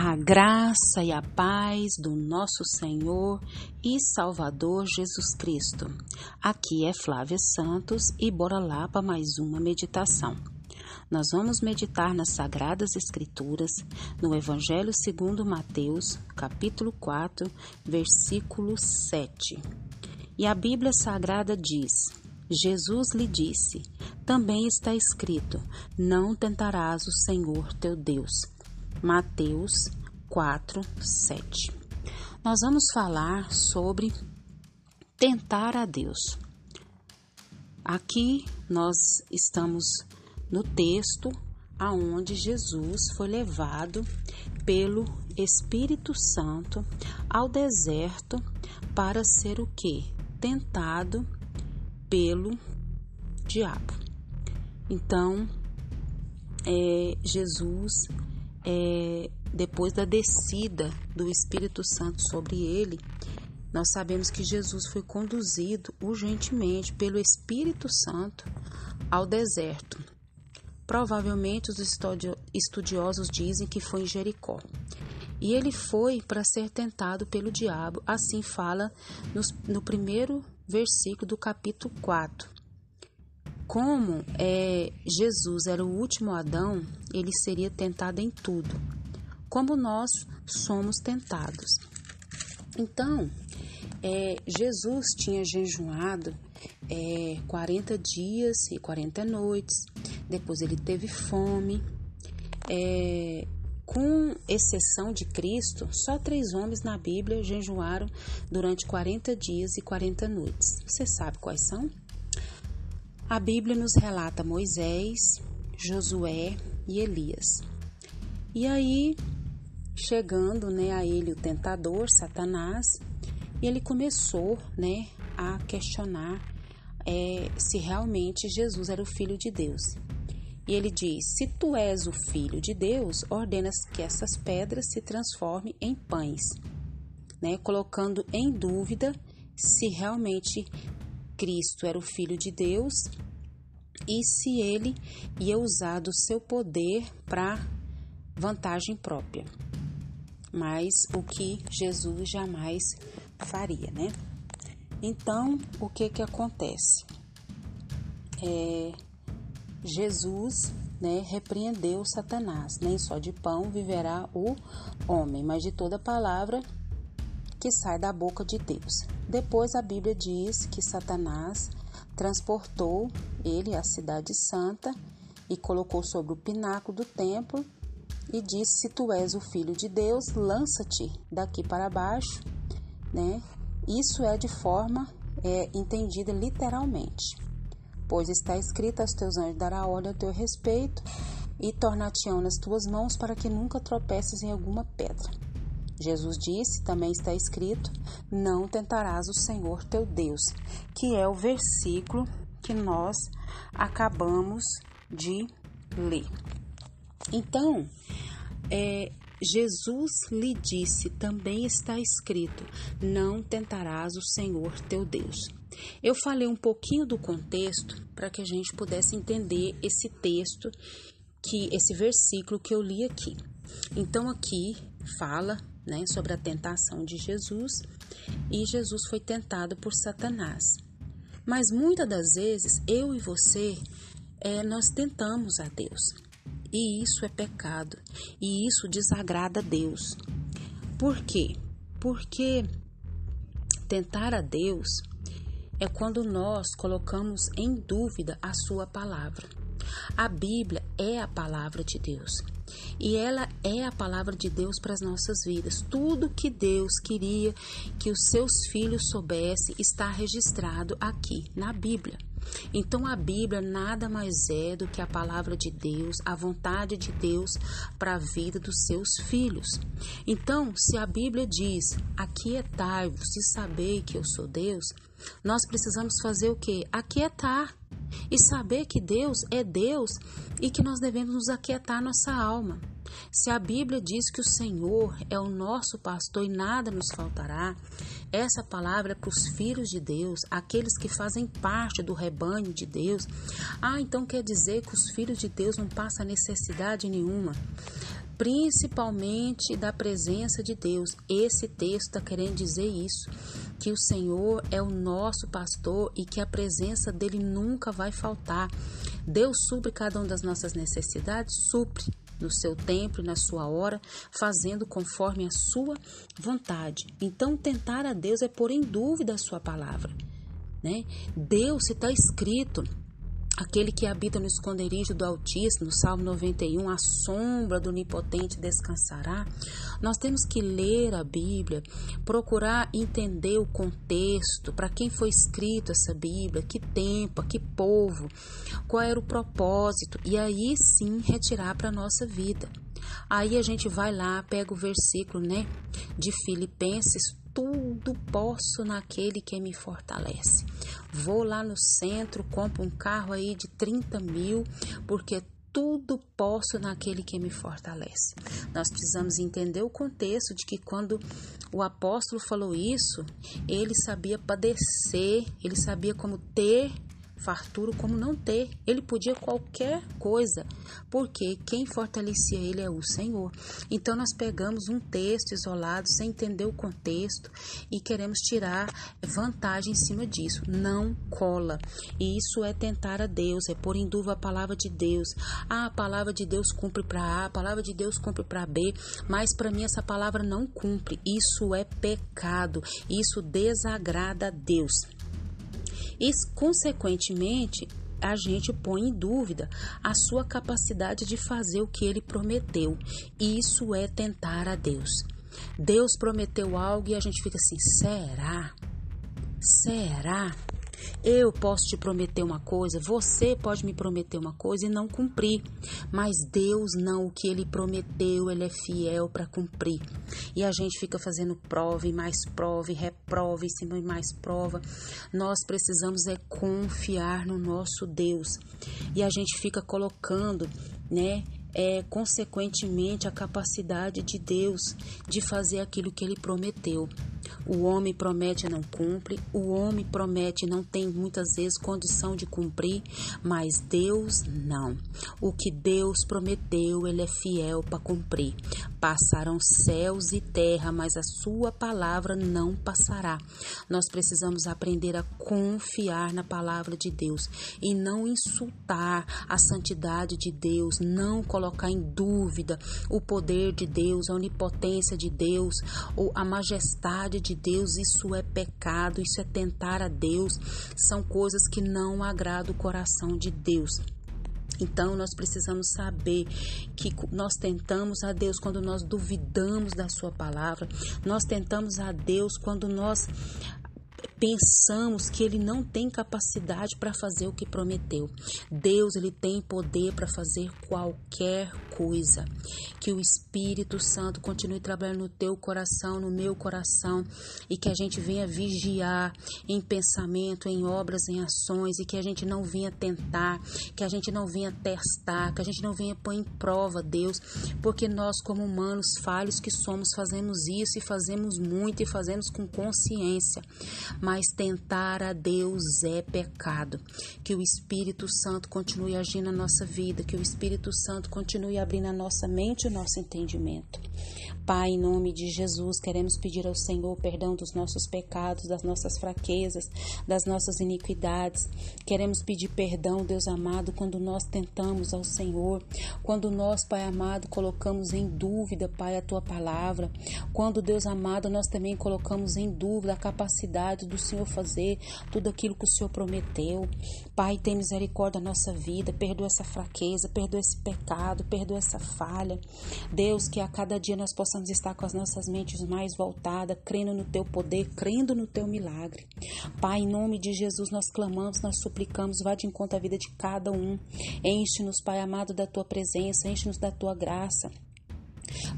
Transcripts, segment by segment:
A graça e a paz do nosso Senhor e Salvador Jesus Cristo. Aqui é Flávia Santos e bora lá para mais uma meditação. Nós vamos meditar nas Sagradas Escrituras, no Evangelho segundo Mateus, capítulo 4, versículo 7. E a Bíblia Sagrada diz: Jesus lhe disse: Também está escrito: Não tentarás o Senhor teu Deus. Mateus 4, 7. Nós vamos falar sobre tentar a Deus. Aqui nós estamos no texto aonde Jesus foi levado pelo Espírito Santo ao deserto para ser o que? Tentado pelo diabo. Então, é, Jesus é, depois da descida do Espírito Santo sobre ele, nós sabemos que Jesus foi conduzido urgentemente pelo Espírito Santo ao deserto. Provavelmente os estudiosos dizem que foi em Jericó. E ele foi para ser tentado pelo diabo, assim fala no, no primeiro versículo do capítulo 4. Como é, Jesus era o último Adão, ele seria tentado em tudo, como nós somos tentados. Então, é, Jesus tinha jejuado é, 40 dias e 40 noites, depois ele teve fome. É, com exceção de Cristo, só três homens na Bíblia jejuaram durante 40 dias e 40 noites. Você sabe quais são? A Bíblia nos relata Moisés, Josué e Elias. E aí, chegando né, a ele o tentador, Satanás, ele começou né, a questionar é, se realmente Jesus era o Filho de Deus. E ele diz: Se tu és o Filho de Deus, ordenas que essas pedras se transformem em pães, né, colocando em dúvida se realmente Cristo era o Filho de Deus e se ele ia usar do seu poder para vantagem própria. Mas o que Jesus jamais faria, né? Então, o que que acontece? É, Jesus né, repreendeu Satanás. Nem só de pão viverá o homem, mas de toda palavra que sai da boca de Deus. Depois a Bíblia diz que Satanás transportou ele à cidade santa e colocou sobre o pináculo do templo e disse: Se tu és o filho de Deus, lança-te daqui para baixo, né? Isso é de forma é, entendida literalmente, pois está escrito: Aos teus anjos dará ordem ao teu respeito e tornar-te-ão nas tuas mãos para que nunca tropeces em alguma pedra. Jesus disse, também está escrito: Não tentarás o Senhor teu Deus, que é o versículo que nós acabamos de ler. Então, é, Jesus lhe disse, também está escrito: Não tentarás o Senhor teu Deus. Eu falei um pouquinho do contexto para que a gente pudesse entender esse texto, que esse versículo que eu li aqui. Então aqui fala né, sobre a tentação de Jesus e Jesus foi tentado por Satanás. Mas muitas das vezes eu e você é, nós tentamos a Deus e isso é pecado e isso desagrada a Deus. Por quê? Porque tentar a Deus é quando nós colocamos em dúvida a Sua palavra. A Bíblia é a palavra de Deus. E ela é a palavra de Deus para as nossas vidas. Tudo que Deus queria que os seus filhos soubessem está registrado aqui na Bíblia. Então a Bíblia nada mais é do que a palavra de Deus, a vontade de Deus para a vida dos seus filhos. Então, se a Bíblia diz: "Aquietai-vos e sabei que eu sou Deus", nós precisamos fazer o quê? Aquietar e saber que Deus é Deus e que nós devemos nos aquietar nossa alma. Se a Bíblia diz que o Senhor é o nosso pastor e nada nos faltará, essa palavra é para os filhos de Deus, aqueles que fazem parte do rebanho de Deus. Ah, então quer dizer que os filhos de Deus não passam necessidade nenhuma. Principalmente da presença de Deus. Esse texto está querendo dizer isso, que o Senhor é o nosso pastor e que a presença dele nunca vai faltar. Deus supre cada uma das nossas necessidades, supre no seu tempo e na sua hora, fazendo conforme a sua vontade. Então, tentar a Deus é pôr em dúvida a sua palavra. Né? Deus, se está escrito, Aquele que habita no esconderijo do Altíssimo, Salmo 91, a sombra do Onipotente descansará. Nós temos que ler a Bíblia, procurar entender o contexto, para quem foi escrito essa Bíblia, que tempo, que povo, qual era o propósito, e aí sim retirar para a nossa vida. Aí a gente vai lá, pega o versículo, né, de Filipenses tudo posso naquele que me fortalece. Vou lá no centro, compro um carro aí de 30 mil, porque tudo posso naquele que me fortalece. Nós precisamos entender o contexto de que quando o apóstolo falou isso, ele sabia padecer, ele sabia como ter fartura como não ter. Ele podia qualquer coisa, porque quem fortalecia ele é o Senhor. Então nós pegamos um texto isolado sem entender o contexto e queremos tirar vantagem em cima disso. Não cola. E isso é tentar a Deus, é pôr em dúvida a palavra de Deus. Ah, a palavra de Deus cumpre para A, a palavra de Deus cumpre para B, mas para mim essa palavra não cumpre. Isso é pecado. Isso desagrada a Deus. E, consequentemente, a gente põe em dúvida a sua capacidade de fazer o que ele prometeu. Isso é tentar a Deus. Deus prometeu algo e a gente fica assim: será? Será? Eu posso te prometer uma coisa, você pode me prometer uma coisa e não cumprir, mas Deus não, o que ele prometeu, ele é fiel para cumprir. E a gente fica fazendo prova e mais prova e reprova e cima e mais prova. Nós precisamos é confiar no nosso Deus. E a gente fica colocando, né, é, consequentemente, a capacidade de Deus de fazer aquilo que ele prometeu. O homem promete e não cumpre, o homem promete e não tem muitas vezes condição de cumprir, mas Deus não. O que Deus prometeu, ele é fiel para cumprir. Passarão céus e terra, mas a sua palavra não passará. Nós precisamos aprender a confiar na palavra de Deus e não insultar a santidade de Deus, não colocar em dúvida o poder de Deus, a onipotência de Deus ou a majestade de Deus. Isso é pecado, isso é tentar a Deus, são coisas que não agradam o coração de Deus. Então nós precisamos saber que nós tentamos a Deus quando nós duvidamos da sua palavra. Nós tentamos a Deus quando nós pensamos que ele não tem capacidade para fazer o que prometeu. Deus, ele tem poder para fazer qualquer coisa. Que o Espírito Santo continue trabalhando no teu coração, no meu coração, e que a gente venha vigiar em pensamento, em obras, em ações, e que a gente não venha tentar, que a gente não venha testar, que a gente não venha pôr em prova, Deus, porque nós, como humanos falhos que somos, fazemos isso e fazemos muito e fazemos com consciência mas tentar a Deus é pecado. Que o Espírito Santo continue agindo na nossa vida, que o Espírito Santo continue abrindo a nossa mente e o nosso entendimento. Pai, em nome de Jesus, queremos pedir ao Senhor perdão dos nossos pecados, das nossas fraquezas, das nossas iniquidades. Queremos pedir perdão, Deus amado, quando nós tentamos ao Senhor, quando nós, Pai amado, colocamos em dúvida, Pai, a tua palavra. Quando, Deus amado, nós também colocamos em dúvida a capacidade do Senhor fazer tudo aquilo que o Senhor prometeu. Pai, tem misericórdia da nossa vida, perdoa essa fraqueza, perdoa esse pecado, perdoa essa falha. Deus, que a cada dia nós possamos estar com as nossas mentes mais voltadas, crendo no teu poder, crendo no teu milagre. Pai, em nome de Jesus, nós clamamos, nós suplicamos, vá de encontro à vida de cada um. Enche-nos, Pai amado, da tua presença, enche-nos da tua graça.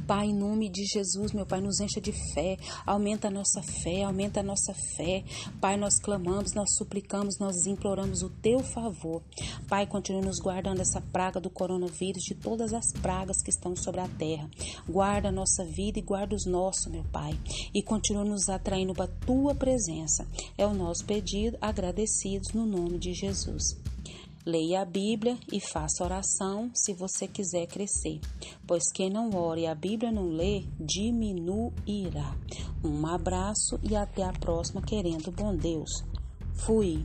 Pai, em nome de Jesus, meu Pai, nos encha de fé, aumenta a nossa fé, aumenta a nossa fé. Pai, nós clamamos, nós suplicamos, nós imploramos o teu favor. Pai, continue nos guardando essa praga do coronavírus, de todas as pragas que estão sobre a terra. Guarda a nossa vida e guarda os nossos, meu Pai. E continue nos atraindo para a tua presença. É o nosso pedido, agradecidos no nome de Jesus. Leia a Bíblia e faça oração se você quiser crescer, pois quem não ora e a Bíblia não lê, diminuirá. Um abraço e até a próxima, querendo bom Deus. Fui.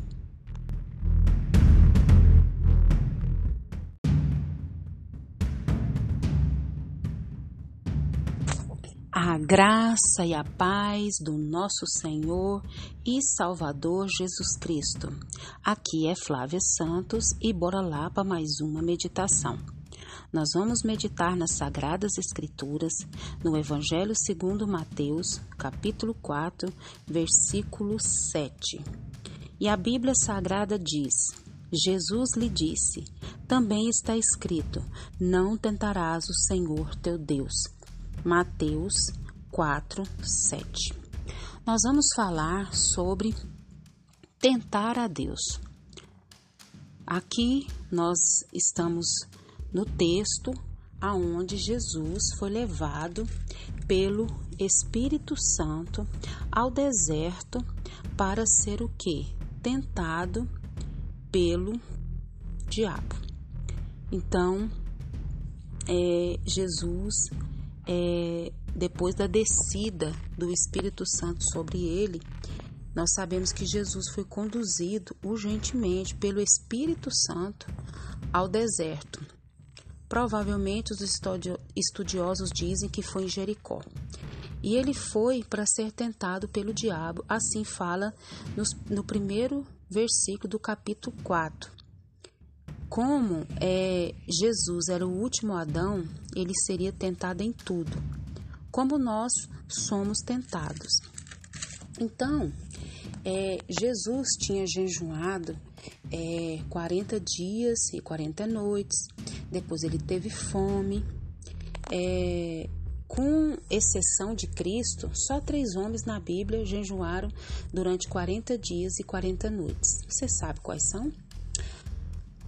A graça e a paz do nosso Senhor e Salvador Jesus Cristo. Aqui é Flávia Santos e bora lá para mais uma meditação. Nós vamos meditar nas Sagradas Escrituras, no Evangelho segundo Mateus, capítulo 4, versículo 7. E a Bíblia Sagrada diz: Jesus lhe disse: Também está escrito: Não tentarás o Senhor teu Deus. Mateus 4, 7. Nós vamos falar sobre tentar a Deus. Aqui nós estamos no texto aonde Jesus foi levado pelo Espírito Santo ao deserto para ser o que? Tentado pelo diabo. Então, é, Jesus é, depois da descida do Espírito Santo sobre ele, nós sabemos que Jesus foi conduzido urgentemente pelo Espírito Santo ao deserto. Provavelmente os estudiosos dizem que foi em Jericó. E ele foi para ser tentado pelo diabo, assim fala no, no primeiro versículo do capítulo 4. Como é, Jesus era o último Adão, ele seria tentado em tudo, como nós somos tentados. Então, é, Jesus tinha jejuado é, 40 dias e 40 noites, depois ele teve fome. É, com exceção de Cristo, só três homens na Bíblia jejuaram durante 40 dias e 40 noites. Você sabe quais são?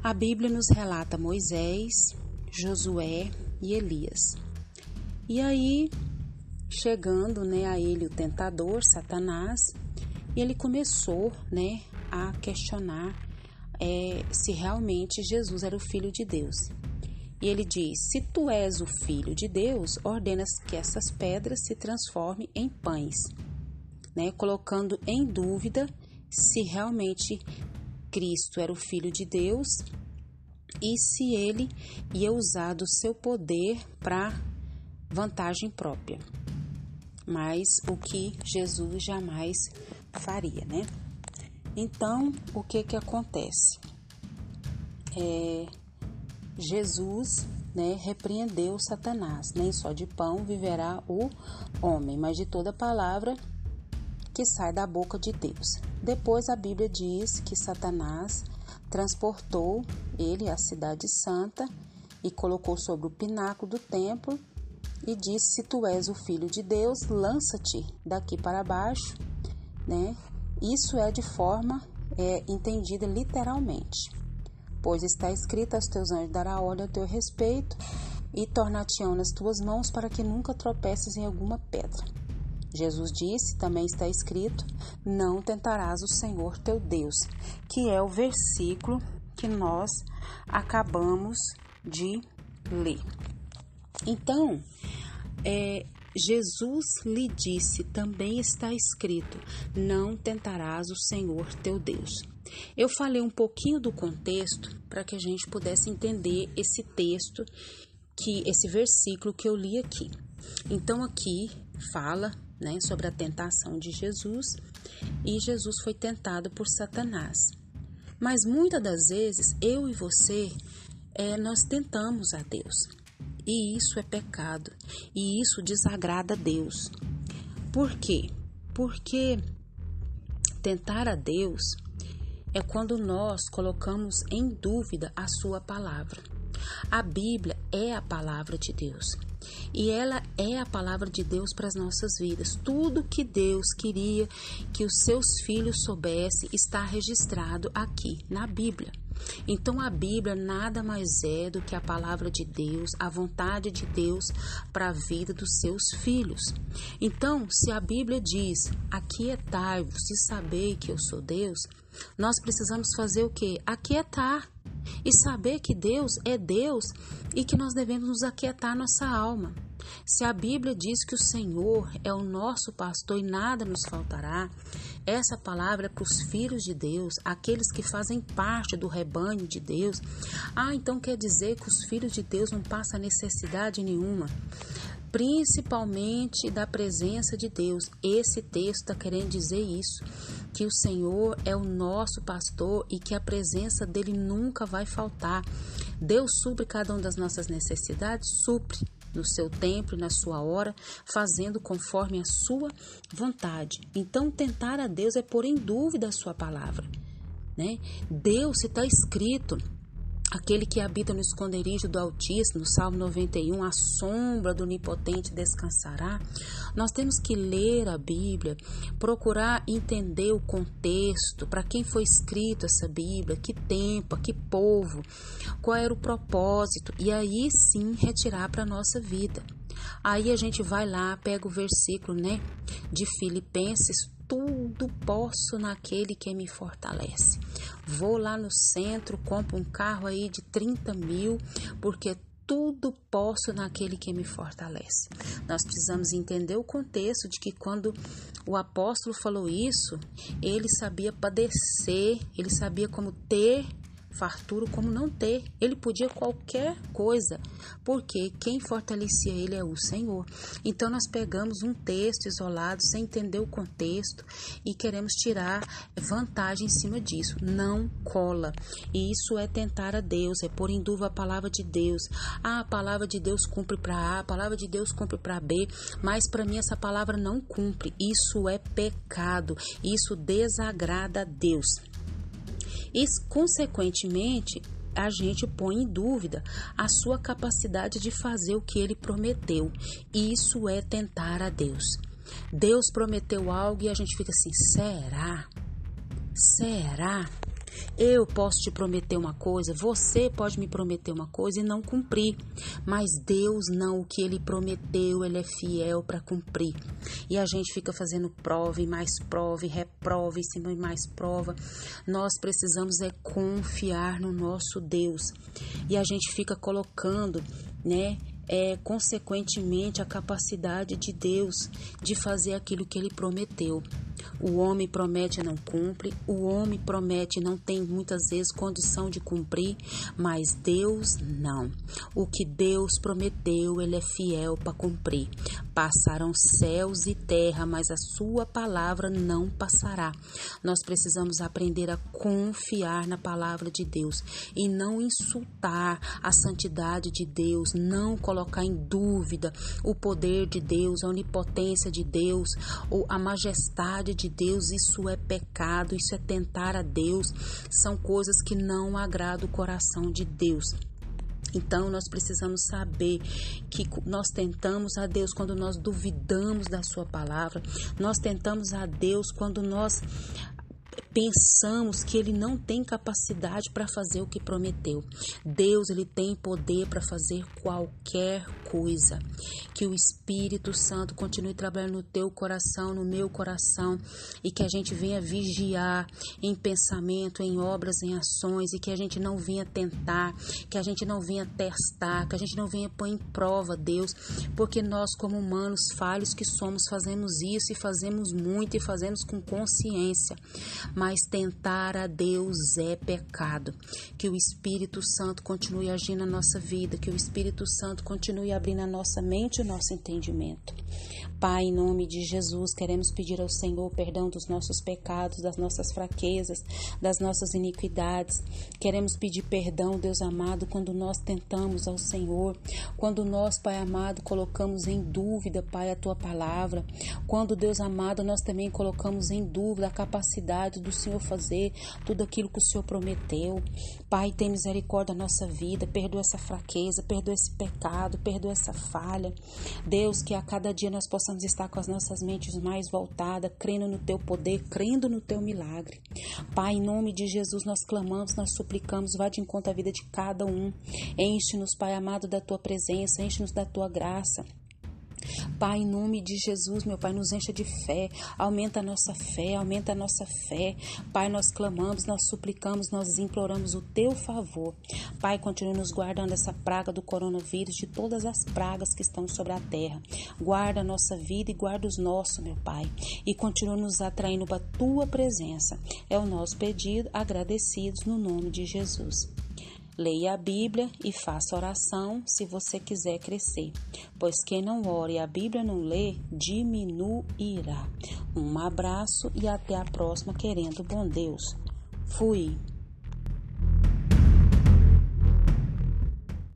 A Bíblia nos relata Moisés, Josué e Elias. E aí, chegando né, a ele o tentador, Satanás, ele começou né, a questionar é, se realmente Jesus era o Filho de Deus. E ele diz: Se tu és o Filho de Deus, ordenas que essas pedras se transformem em pães, né, colocando em dúvida se realmente Cristo era o Filho de Deus e se ele ia usar do seu poder para vantagem própria. Mas o que Jesus jamais faria, né? Então, o que que acontece? É, Jesus né, repreendeu Satanás. Nem só de pão viverá o homem, mas de toda palavra que sai da boca de Deus. Depois a Bíblia diz que Satanás transportou ele à cidade santa e colocou sobre o pináculo do templo e disse: Se tu és o filho de Deus, lança-te daqui para baixo, né? Isso é de forma é, entendida literalmente, pois está escrito: Aos teus anjos dará ordem a teu respeito e tornar-te-ão nas tuas mãos para que nunca tropeces em alguma pedra. Jesus disse, também está escrito: Não tentarás o Senhor teu Deus, que é o versículo que nós acabamos de ler. Então, é, Jesus lhe disse, também está escrito: Não tentarás o Senhor teu Deus. Eu falei um pouquinho do contexto para que a gente pudesse entender esse texto, que esse versículo que eu li aqui. Então aqui fala né, sobre a tentação de Jesus e Jesus foi tentado por Satanás. Mas muitas das vezes eu e você é, nós tentamos a Deus e isso é pecado e isso desagrada a Deus. Por quê? Porque tentar a Deus é quando nós colocamos em dúvida a Sua palavra. A Bíblia é a palavra de Deus. E ela é a palavra de Deus para as nossas vidas. Tudo que Deus queria que os seus filhos soubessem está registrado aqui na Bíblia. Então a Bíblia nada mais é do que a palavra de Deus, a vontade de Deus para a vida dos seus filhos. Então, se a Bíblia diz: "Aquietai-vos e sabei que eu sou Deus", nós precisamos fazer o quê? Aquietar e saber que Deus é Deus e que nós devemos nos aquietar nossa alma. Se a Bíblia diz que o Senhor é o nosso pastor e nada nos faltará, essa palavra é para os filhos de Deus, aqueles que fazem parte do rebanho de Deus. Ah, então quer dizer que os filhos de Deus não passam necessidade nenhuma principalmente da presença de Deus. Esse texto está querendo dizer isso, que o Senhor é o nosso pastor e que a presença dele nunca vai faltar. Deus supre cada uma das nossas necessidades, supre no seu tempo e na sua hora, fazendo conforme a sua vontade. Então, tentar a Deus é pôr em dúvida a sua palavra. Né? Deus, se está escrito Aquele que habita no esconderijo do Altíssimo, Salmo 91, a sombra do Onipotente descansará. Nós temos que ler a Bíblia, procurar entender o contexto, para quem foi escrito essa Bíblia, que tempo, que povo, qual era o propósito, e aí sim retirar para a nossa vida. Aí a gente vai lá, pega o versículo, né, de Filipenses tudo posso naquele que me fortalece. Vou lá no centro, compro um carro aí de 30 mil, porque tudo posso naquele que me fortalece. Nós precisamos entender o contexto de que quando o apóstolo falou isso, ele sabia padecer, ele sabia como ter fartura como não ter. Ele podia qualquer coisa, porque quem fortalecia ele é o Senhor. Então nós pegamos um texto isolado sem entender o contexto e queremos tirar vantagem em cima disso. Não cola. E isso é tentar a Deus, é pôr em dúvida a palavra de Deus. Ah, a palavra de Deus cumpre para A, a palavra de Deus cumpre para B, mas para mim essa palavra não cumpre. Isso é pecado. Isso desagrada a Deus. E, consequentemente, a gente põe em dúvida a sua capacidade de fazer o que ele prometeu. Isso é tentar a Deus. Deus prometeu algo e a gente fica assim: será? Será? Eu posso te prometer uma coisa, você pode me prometer uma coisa e não cumprir, mas Deus não, o que ele prometeu, ele é fiel para cumprir. E a gente fica fazendo prova e mais prova e reprova e cima e mais prova. Nós precisamos é confiar no nosso Deus. E a gente fica colocando, né, é, consequentemente, a capacidade de Deus de fazer aquilo que ele prometeu. O homem promete e não cumpre, o homem promete e não tem muitas vezes condição de cumprir, mas Deus não. O que Deus prometeu, ele é fiel para cumprir. Passarão céus e terra, mas a sua palavra não passará. Nós precisamos aprender a confiar na palavra de Deus e não insultar a santidade de Deus, não colocar em dúvida o poder de Deus, a onipotência de Deus, ou a majestade de Deus, isso é pecado, isso é tentar a Deus, são coisas que não agradam o coração de Deus. Então, nós precisamos saber que nós tentamos a Deus quando nós duvidamos da Sua palavra, nós tentamos a Deus quando nós pensamos que ele não tem capacidade para fazer o que prometeu. Deus, ele tem poder para fazer qualquer coisa. Que o Espírito Santo continue trabalhando no teu coração, no meu coração, e que a gente venha vigiar em pensamento, em obras, em ações, e que a gente não venha tentar, que a gente não venha testar, que a gente não venha pôr em prova, Deus, porque nós, como humanos falhos que somos, fazemos isso e fazemos muito e fazemos com consciência mas tentar a Deus é pecado. Que o Espírito Santo continue agindo na nossa vida, que o Espírito Santo continue abrindo a nossa mente e o nosso entendimento. Pai, em nome de Jesus, queremos pedir ao Senhor perdão dos nossos pecados, das nossas fraquezas, das nossas iniquidades. Queremos pedir perdão, Deus amado, quando nós tentamos ao Senhor, quando nós, Pai amado, colocamos em dúvida, Pai, a tua palavra. Quando, Deus amado, nós também colocamos em dúvida a capacidade do Senhor fazer tudo aquilo que o Senhor prometeu. Pai, tem misericórdia da nossa vida, perdoa essa fraqueza, perdoa esse pecado, perdoa essa falha. Deus, que a cada dia nós possamos estar com as nossas mentes mais voltadas, crendo no teu poder, crendo no teu milagre. Pai, em nome de Jesus, nós clamamos, nós suplicamos, vá de encontro à vida de cada um. Enche-nos, Pai amado, da tua presença, enche-nos da tua graça. Pai, em nome de Jesus, meu Pai, nos encha de fé, aumenta a nossa fé, aumenta a nossa fé. Pai, nós clamamos, nós suplicamos, nós imploramos o teu favor. Pai, continue nos guardando essa praga do coronavírus, de todas as pragas que estão sobre a terra. Guarda a nossa vida e guarda os nossos, meu Pai, e continue nos atraindo para a tua presença. É o nosso pedido, agradecidos no nome de Jesus. Leia a Bíblia e faça oração se você quiser crescer, pois quem não ora e a Bíblia não lê, diminuirá. Um abraço e até a próxima, querendo bom Deus. Fui.